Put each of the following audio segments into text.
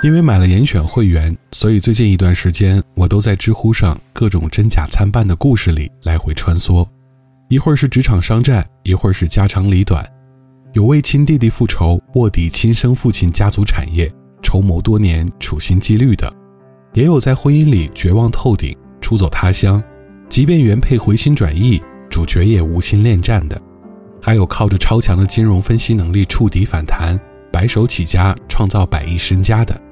因为买了严选会员，所以最近一段时间我都在知乎上各种真假参半的故事里来回穿梭，一会儿是职场商战，一会儿是家长里短，有为亲弟弟复仇、卧底亲生父亲家族产业、筹谋多年、处心积虑的，也有在婚姻里绝望透顶、出走他乡，即便原配回心转意，主角也无心恋战的，还有靠着超强的金融分析能力触底反弹、白手起家创造百亿身家的。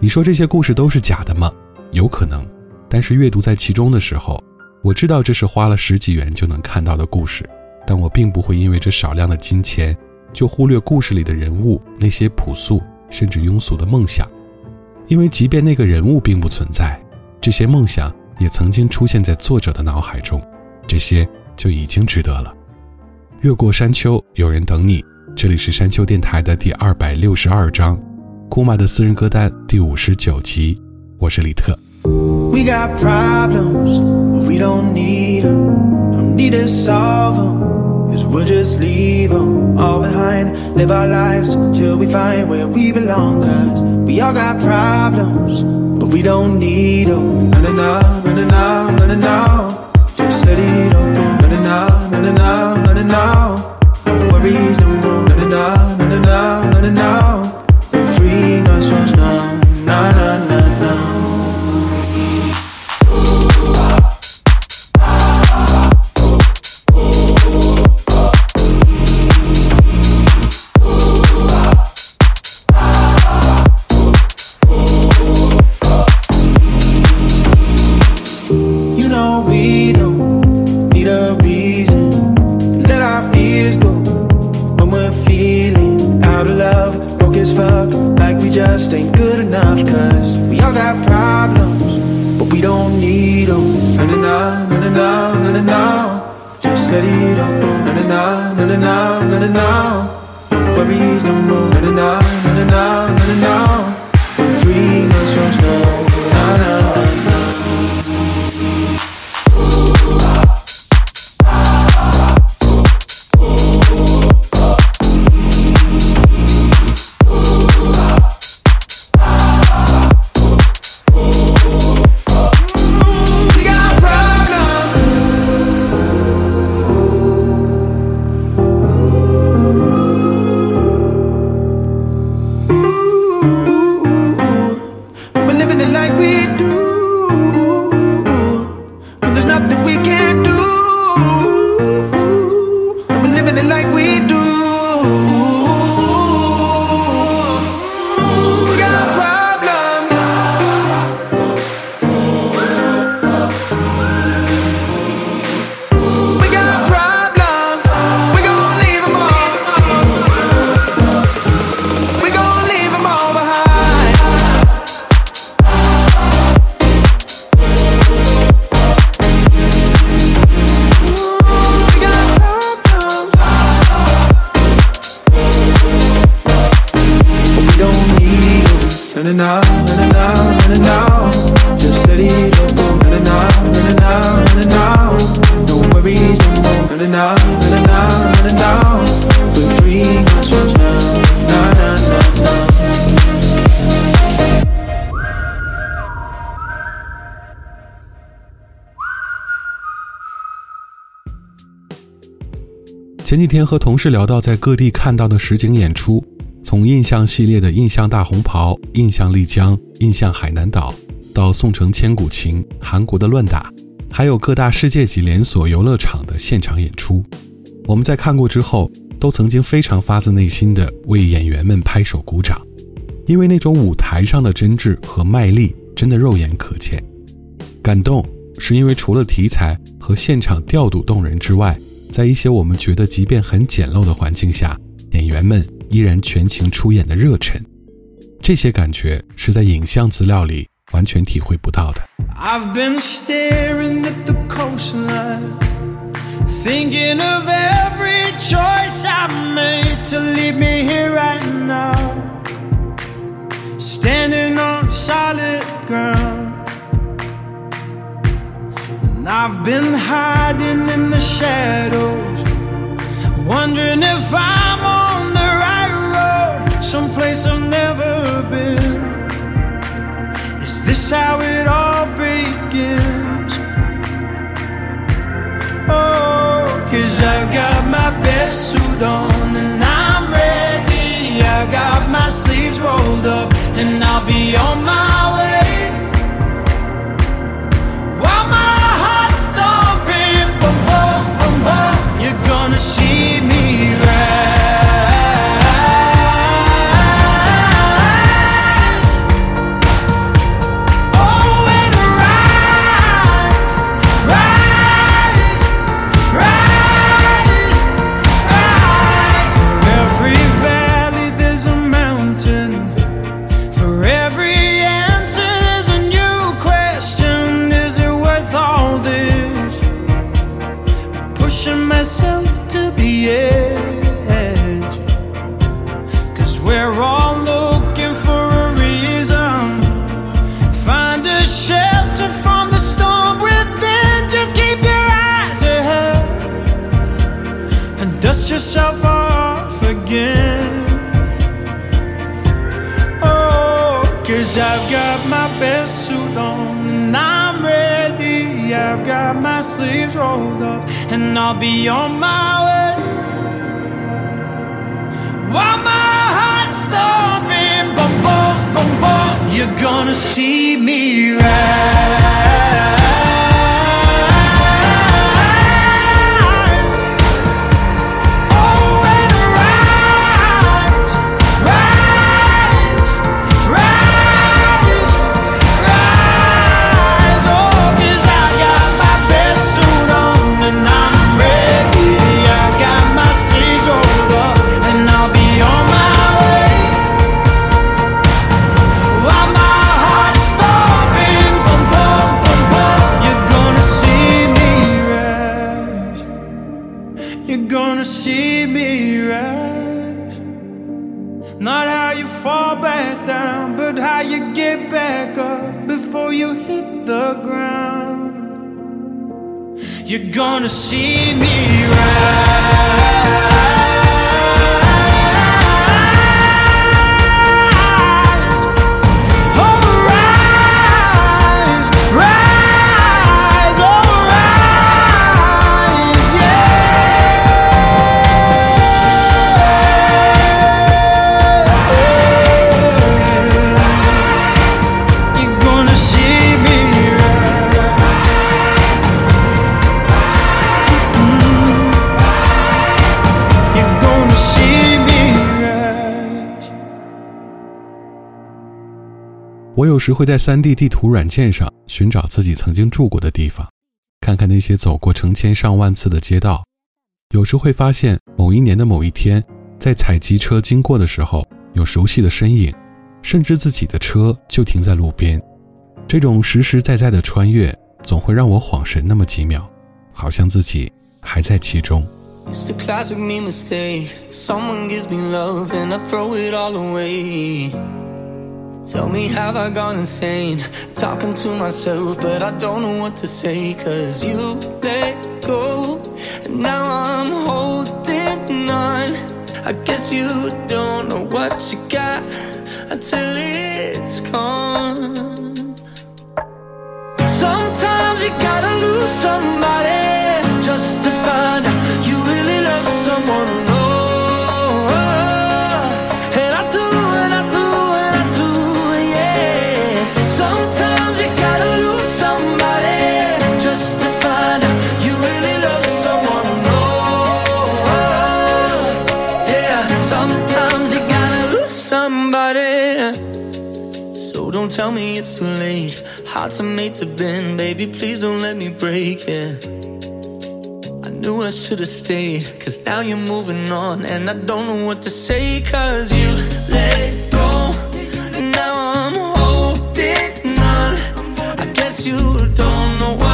你说这些故事都是假的吗？有可能，但是阅读在其中的时候，我知道这是花了十几元就能看到的故事，但我并不会因为这少量的金钱就忽略故事里的人物那些朴素甚至庸俗的梦想，因为即便那个人物并不存在，这些梦想也曾经出现在作者的脑海中，这些就已经值得了。越过山丘，有人等你。这里是山丘电台的第二百六十二章。姑妈的私人歌单第五十九集，我是李特。前几天和同事聊到在各地看到的实景演出，从印象系列的印象大红袍、印象丽江、印象海南岛，到宋城千古情、韩国的乱打，还有各大世界级连锁游乐场的现场演出，我们在看过之后，都曾经非常发自内心的为演员们拍手鼓掌，因为那种舞台上的真挚和卖力，真的肉眼可见。感动是因为除了题材和现场调度动人之外，在一些我们觉得即便很简陋的环境下，演员们依然全情出演的热忱，这些感觉是在影像资料里完全体会不到的。I've been staring at the coastline, thinking of every choice I've made to leave me here right now. Standing on solid ground. I've been hiding in the shadows, wondering if I'm on the right road, someplace I've never been. Is this how it all begins? Oh, cause I've got my best suit on sleeves rolled up and I'll be on my way. While my heart's thumping, boom, boom, boom, boom, you're gonna see me rise. 我有时会在 3D 地图软件上寻找自己曾经住过的地方，看看那些走过成千上万次的街道。有时会发现某一年的某一天，在采集车经过的时候，有熟悉的身影，甚至自己的车就停在路边。这种实实在在的穿越，总会让我恍神那么几秒，好像自己还在其中。It's a classic me mistake. Someone gives me love and I throw it all away. Tell me, have I gone insane? Talking to myself, but I don't know what to say. Cause you let go, and now I'm holding on. I guess you don't know what you got until it's gone. Sometimes you gotta lose somebody just to find out you really love someone Don't tell me it's too late. Hearts are made to bend, baby. Please don't let me break it. I knew I should have stayed, cause now you're moving on. And I don't know what to say, cause you let go. And now I'm holding on. I guess you don't know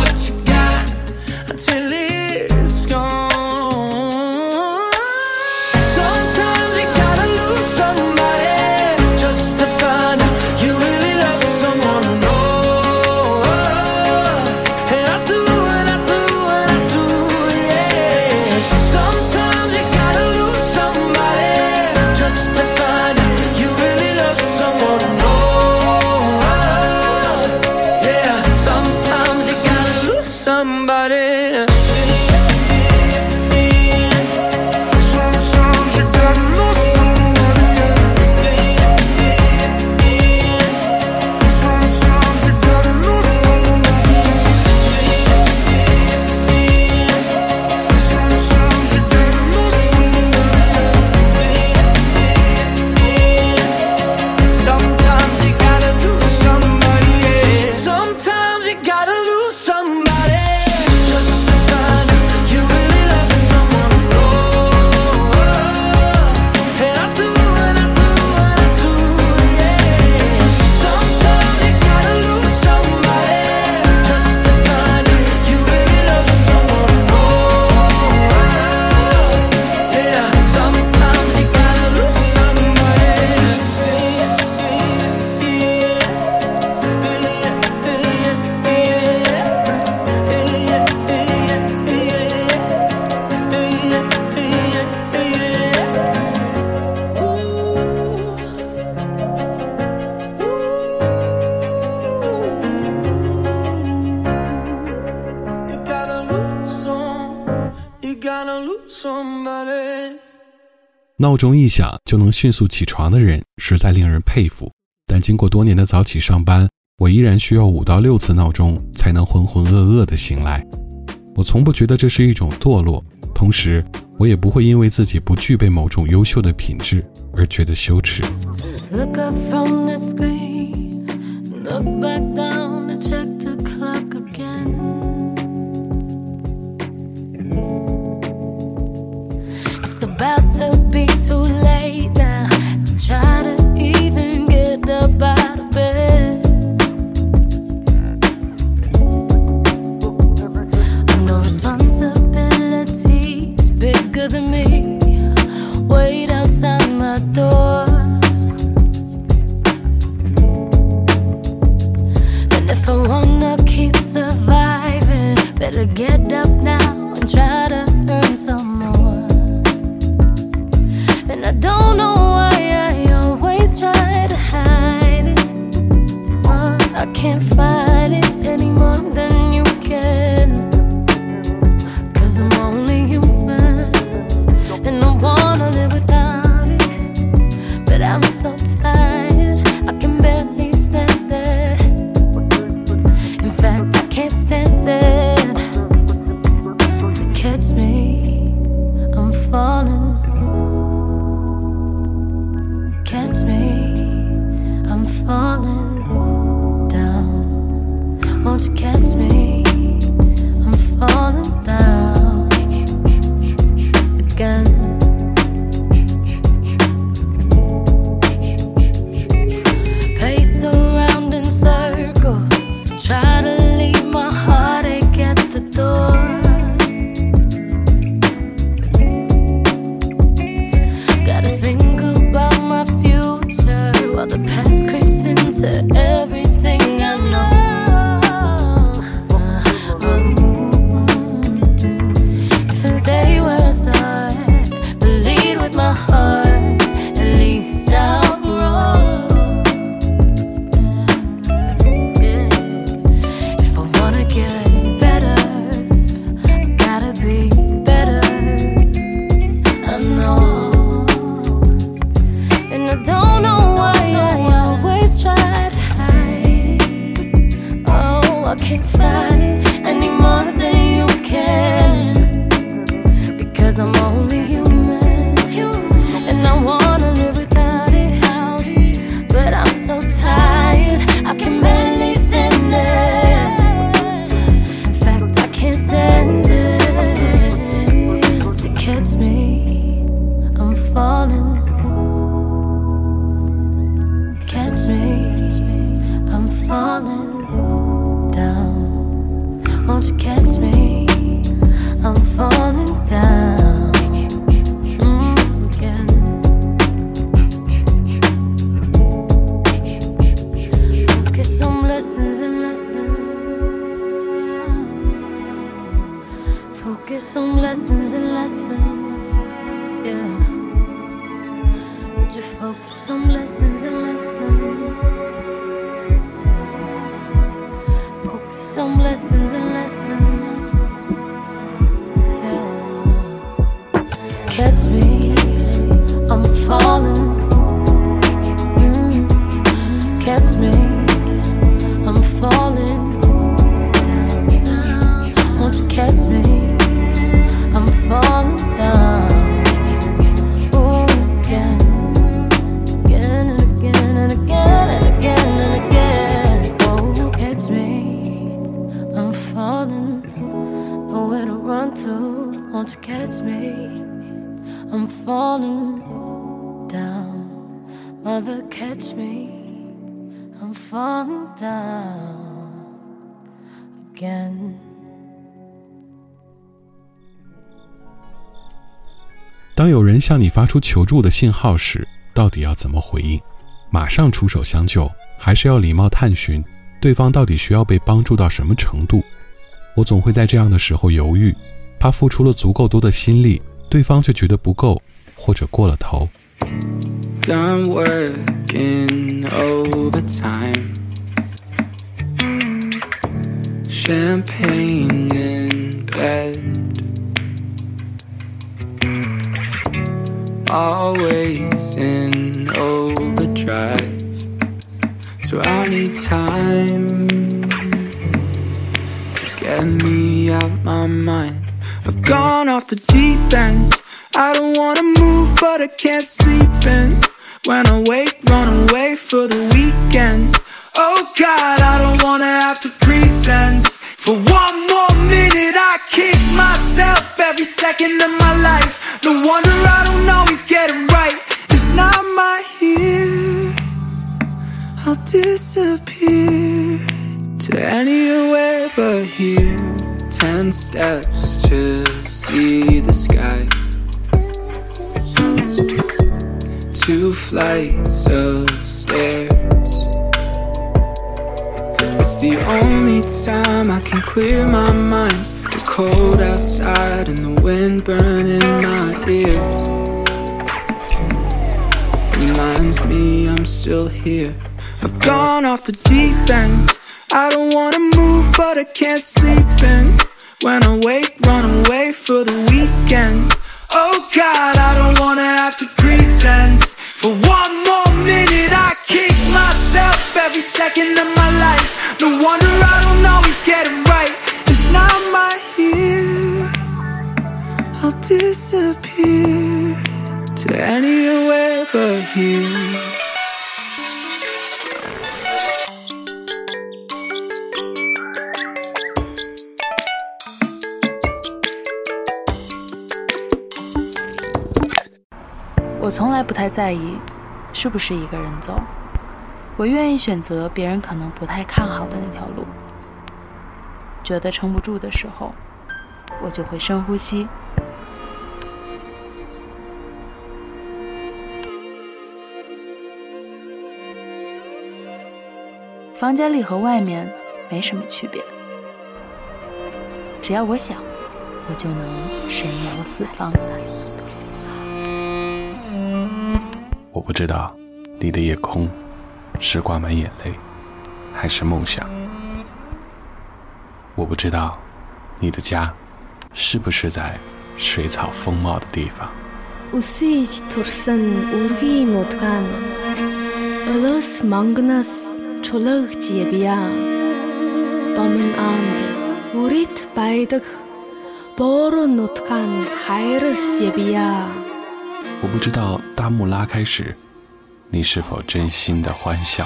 闹钟一响就能迅速起床的人，实在令人佩服。但经过多年的早起上班，我依然需要五到六次闹钟才能浑浑噩噩的醒来。我从不觉得这是一种堕落，同时我也不会因为自己不具备某种优秀的品质而觉得羞耻。Look up from the screen, look back down and check the about to be too late now. To try to some lessons and lessons. 向你发出求助的信号时，到底要怎么回应？马上出手相救，还是要礼貌探寻对方到底需要被帮助到什么程度？我总会在这样的时候犹豫，怕付出了足够多的心力，对方却觉得不够，或者过了头。Done working overtime. Champagne in bed. Always in overdrive. So I need time to get me out my mind. I've gone off the deep end. I don't wanna move, but I can't sleep in. When I wake, run away for the weekend. Oh God, I don't wanna have to pretend. For one more every second of my life. No wonder I don't always get it right. It's not my year. I'll disappear to anywhere but here. Ten steps to see the sky. Two flights of stairs. It's the only time I can clear my mind. Cold outside and the wind burning my ears. Reminds me I'm still here. I've gone off the deep end. I don't wanna move, but I can't sleep in. When I wake, run away for the weekend. Oh God, I don't wanna have to pretend. For one more minute, I kick myself every second of my life. No wonder I don't always get it disappear to anywhere but here. “我从来不太在意是不是一个人走，我愿意选择别人可能不太看好的那条路。觉得撑不住的时候，我就会深呼吸。房间里和外面没什么区别，只要我想，我就能神游四方。我不知道你的夜空是挂满眼泪，还是梦想。我不知道你的家是不是在水草丰茂的地方。我不知道大幕拉开时，你是否真心的欢笑。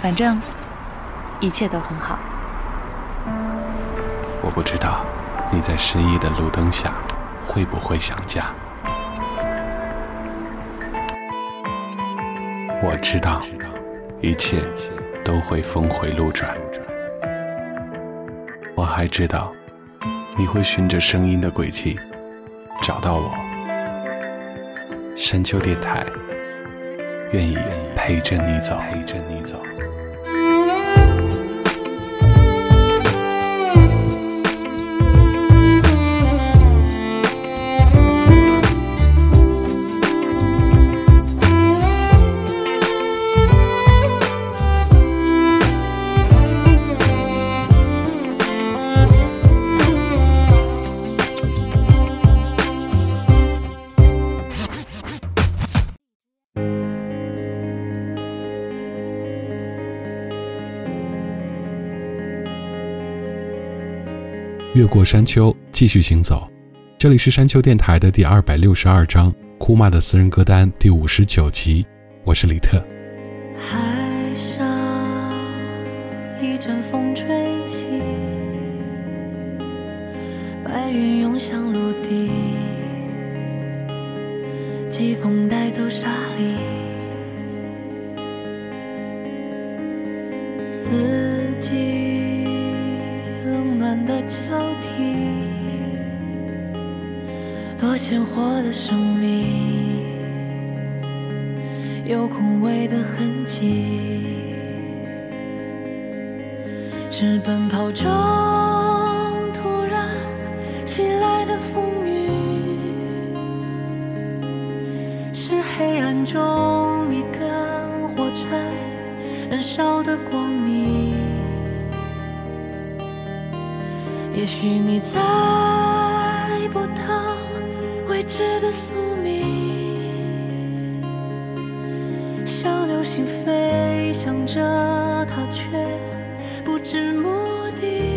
反正一切都很好。我不知道你在失意的路灯下。会不会想家。我知道，一切都会峰回路转。我还知道，你会循着声音的轨迹找到我。山丘电台，愿意陪着你走，陪着你走。越过山丘，继续行走。这里是山丘电台的第二百六十二章，哭骂的私人歌单第五十九集。我是李特。海上一阵风吹起，白云涌向陆地，季风带走沙砾，四季冷暖的交替，多鲜活的生命。有枯萎的痕迹，是奔跑中突然袭来的风雨，是黑暗中一根火柴燃烧的光明。也许你猜不到未知的宿命。像流星飞翔着，它却不知目的。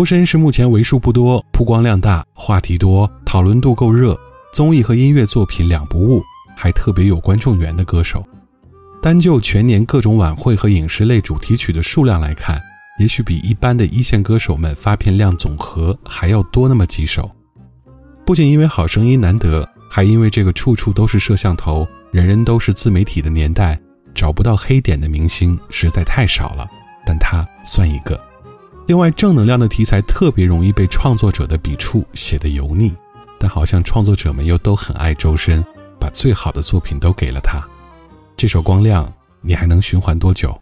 周深是目前为数不多曝光量大、话题多、讨论度够热、综艺和音乐作品两不误，还特别有观众缘的歌手。单就全年各种晚会和影视类主题曲的数量来看，也许比一般的一线歌手们发片量总和还要多那么几首。不仅因为好声音难得，还因为这个处处都是摄像头、人人都是自媒体的年代，找不到黑点的明星实在太少了。但他算一个。另外，正能量的题材特别容易被创作者的笔触写得油腻，但好像创作者们又都很爱周深，把最好的作品都给了他。这首《光亮》，你还能循环多久？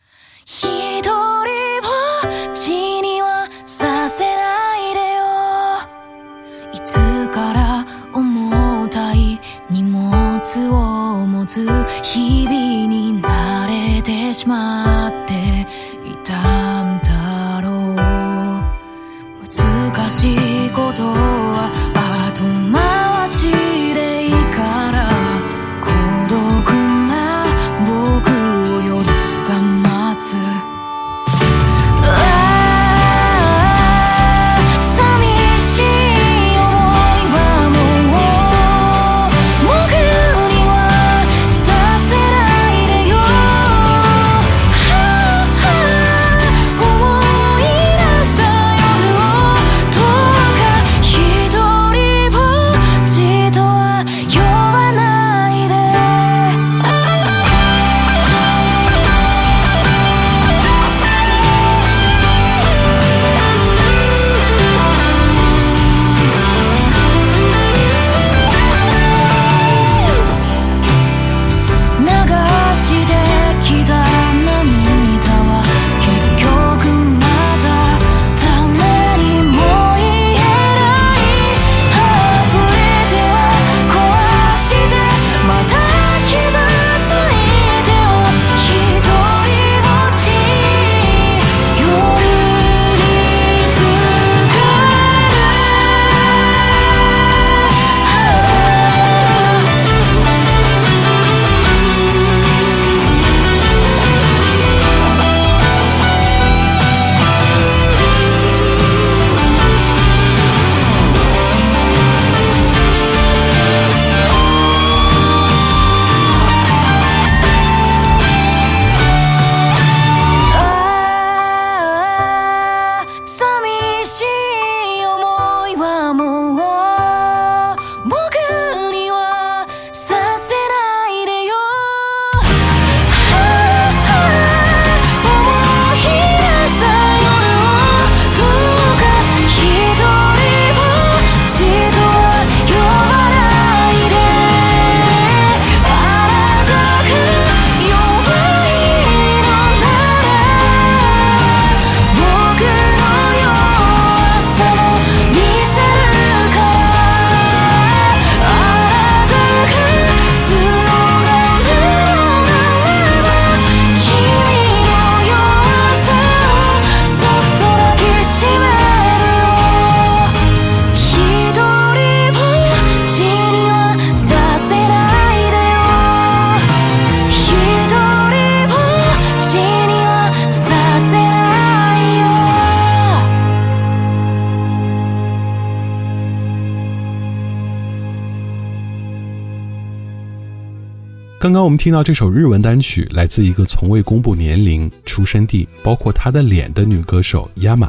刚刚我们听到这首日文单曲，来自一个从未公布年龄、出生地，包括她的脸的女歌手 Yama。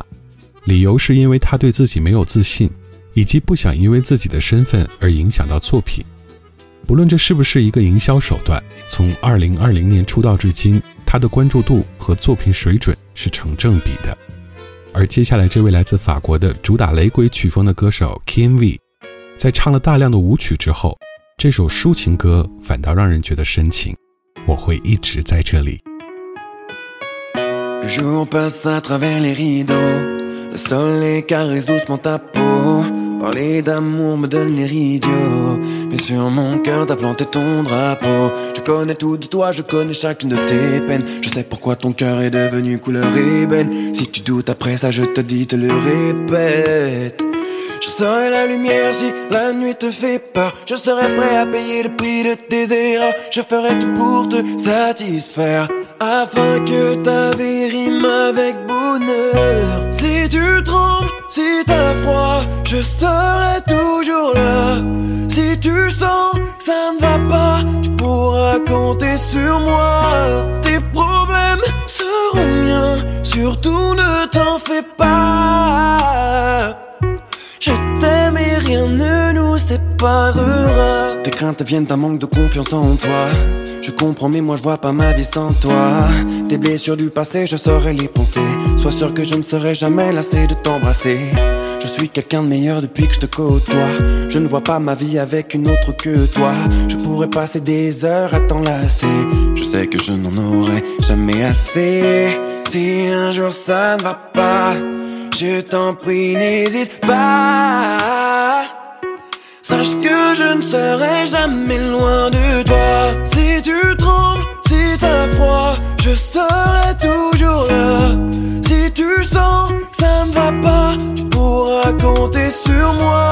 理由是因为她对自己没有自信，以及不想因为自己的身份而影响到作品。不论这是不是一个营销手段，从2020年出道至今，她的关注度和作品水准是成正比的。而接下来这位来自法国的主打雷鬼曲风的歌手 Kim V，在唱了大量的舞曲之后。这首抒情歌反倒让人觉得深情，我会一直在这里。Le jour passe à travers les rideaux, le soleil caresse doucement ta peau. Parler d'amour me donne les idiots. Mais sur mon cœur t'as planté ton drapeau. Je connais tout de toi, je connais chacune de tes peines. Je sais pourquoi ton cœur est devenu couleur ébène. Si tu doutes après ça, je te dis, te le répète. Je serai la lumière si la nuit te fait peur. Je serai prêt à payer le prix de tes erreurs. Je ferai tout pour te satisfaire. Afin que ta vie rime avec bonheur. Si tu trembles, si t'as froid, je serai toujours là. Si tu sens que ça ne va pas, tu pourras compter sur moi. Tes problèmes seront miens, surtout ne t'en fais pas. Tes craintes viennent d'un manque de confiance en toi. Je comprends, mais moi je vois pas ma vie sans toi. Tes blessures du passé, je saurais les penser. Sois sûr que je ne serai jamais lassé de t'embrasser. Je suis quelqu'un de meilleur depuis que je te côtoie. Je ne vois pas ma vie avec une autre que toi. Je pourrais passer des heures à t'enlacer. Je sais que je n'en aurai jamais assez. Si un jour ça ne va pas, je t'en prie, n'hésite pas. Sache que je ne serai jamais loin de toi. Si tu trembles, si t'as froid, je serai toujours là. Si tu sens que ça ne va pas, tu pourras compter sur moi.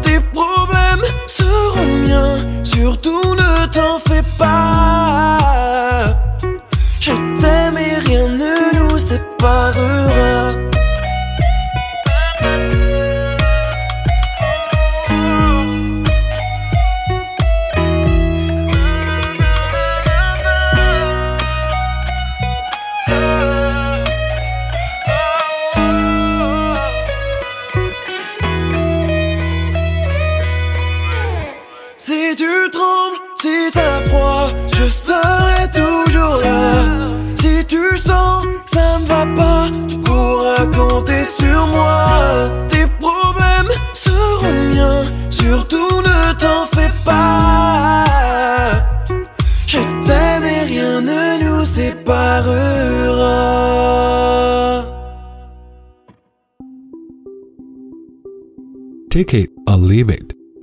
Tes problèmes seront miens, surtout ne t'en fais pas.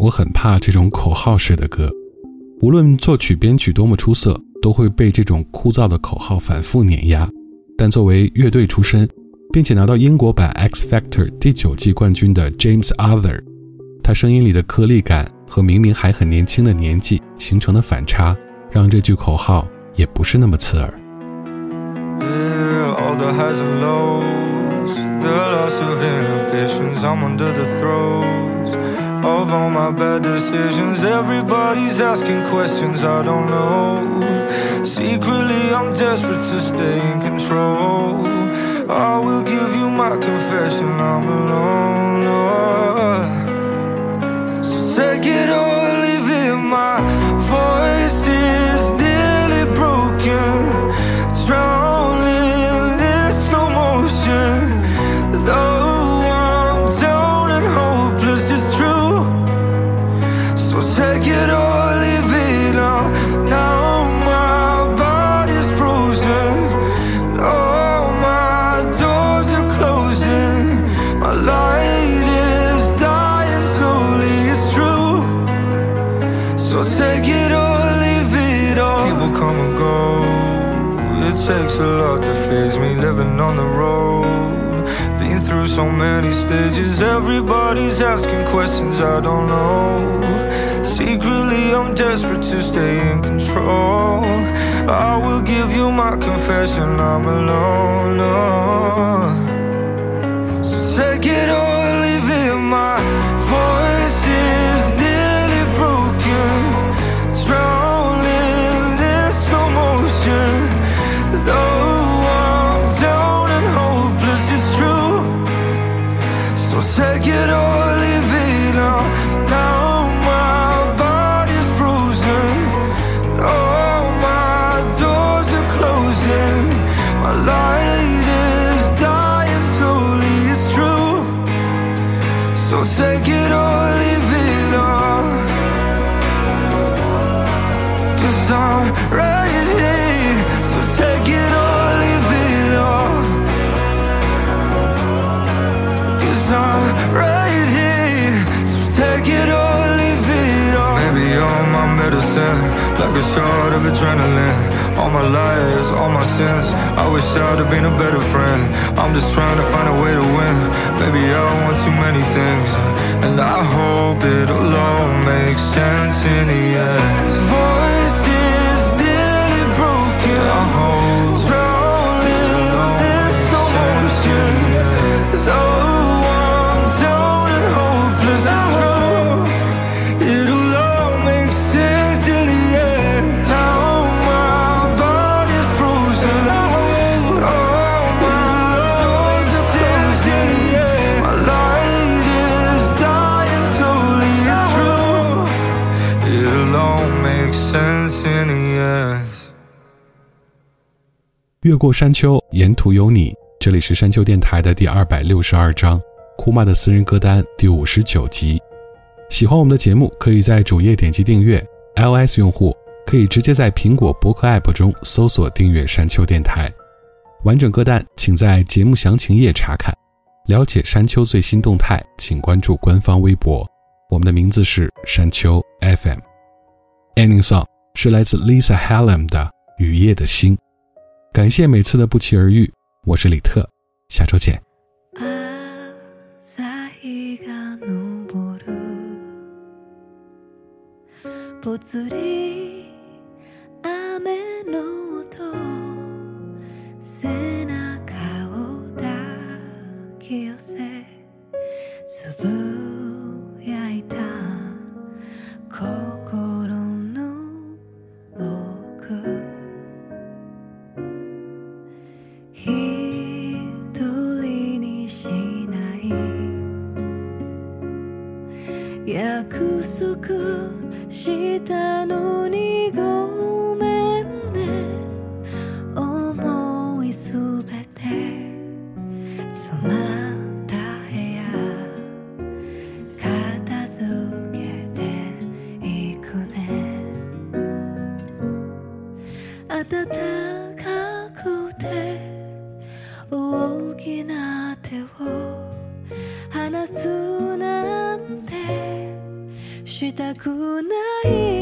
我很怕这种口号式的歌，无论作曲编曲多么出色，都会被这种枯燥的口号反复碾压。但作为乐队出身，并且拿到英国版 X Factor 第九季冠军的 James Arthur，他声音里的颗粒感和明明还很年轻的年纪形成的反差，让这句口号也不是那么刺耳。The loss of inhibitions. I'm under the throes of all my bad decisions. Everybody's asking questions I don't know. Secretly, I'm desperate to stay in control. I will give you my confession, I'm alone. oh. So take it or stages. Everybody's asking questions I don't know. Secretly, I'm desperate to stay in control. I will give you my confession, I'm alone. oh. Shot of adrenaline. All my lies, all my sins. I wish I'd have been a better friend. I'm just trying to find a way to win. Maybe I want too many things, and I hope it'll all make sense in the end. Voice is nearly broken. 越过山丘，沿途有你。这里是山丘电台的第二百六十二章，库玛的私人歌单第五十九集。喜欢我们的节目，可以在主页点击订阅。iOS 用户可以直接在苹果博客 App 中搜索订阅山丘电台。完整歌单请在节目详情页查看。了解山丘最新动态，请关注官方微博。我们的名字是山丘 FM。Ending song 是来自 Lisa Hallam 的《雨夜的星》。感谢每次的不期而遇，我是李特，下周见。朝日が昇るぽつり雨の音背中を抱き寄せつぶ 約束したのにごめんね。思いすべて詰まった部屋片付けていくね。暖したくない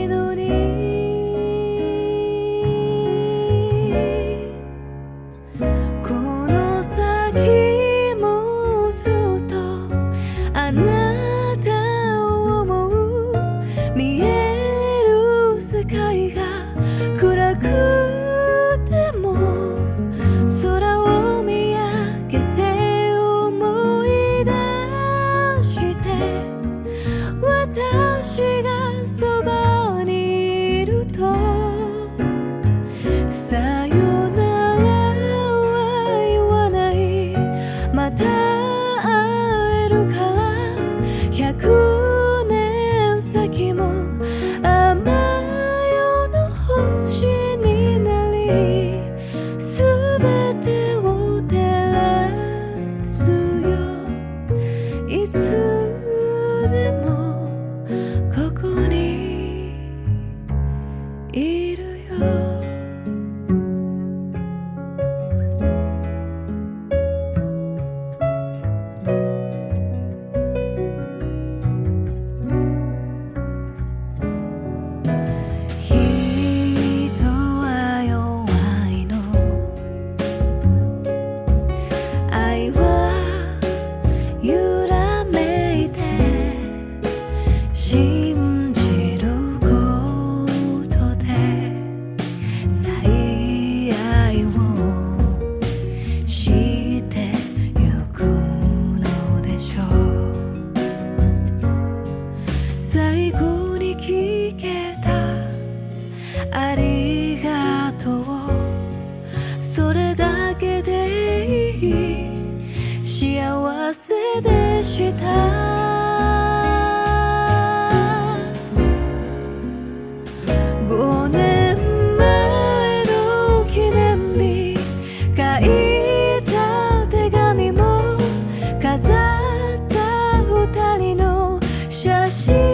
心。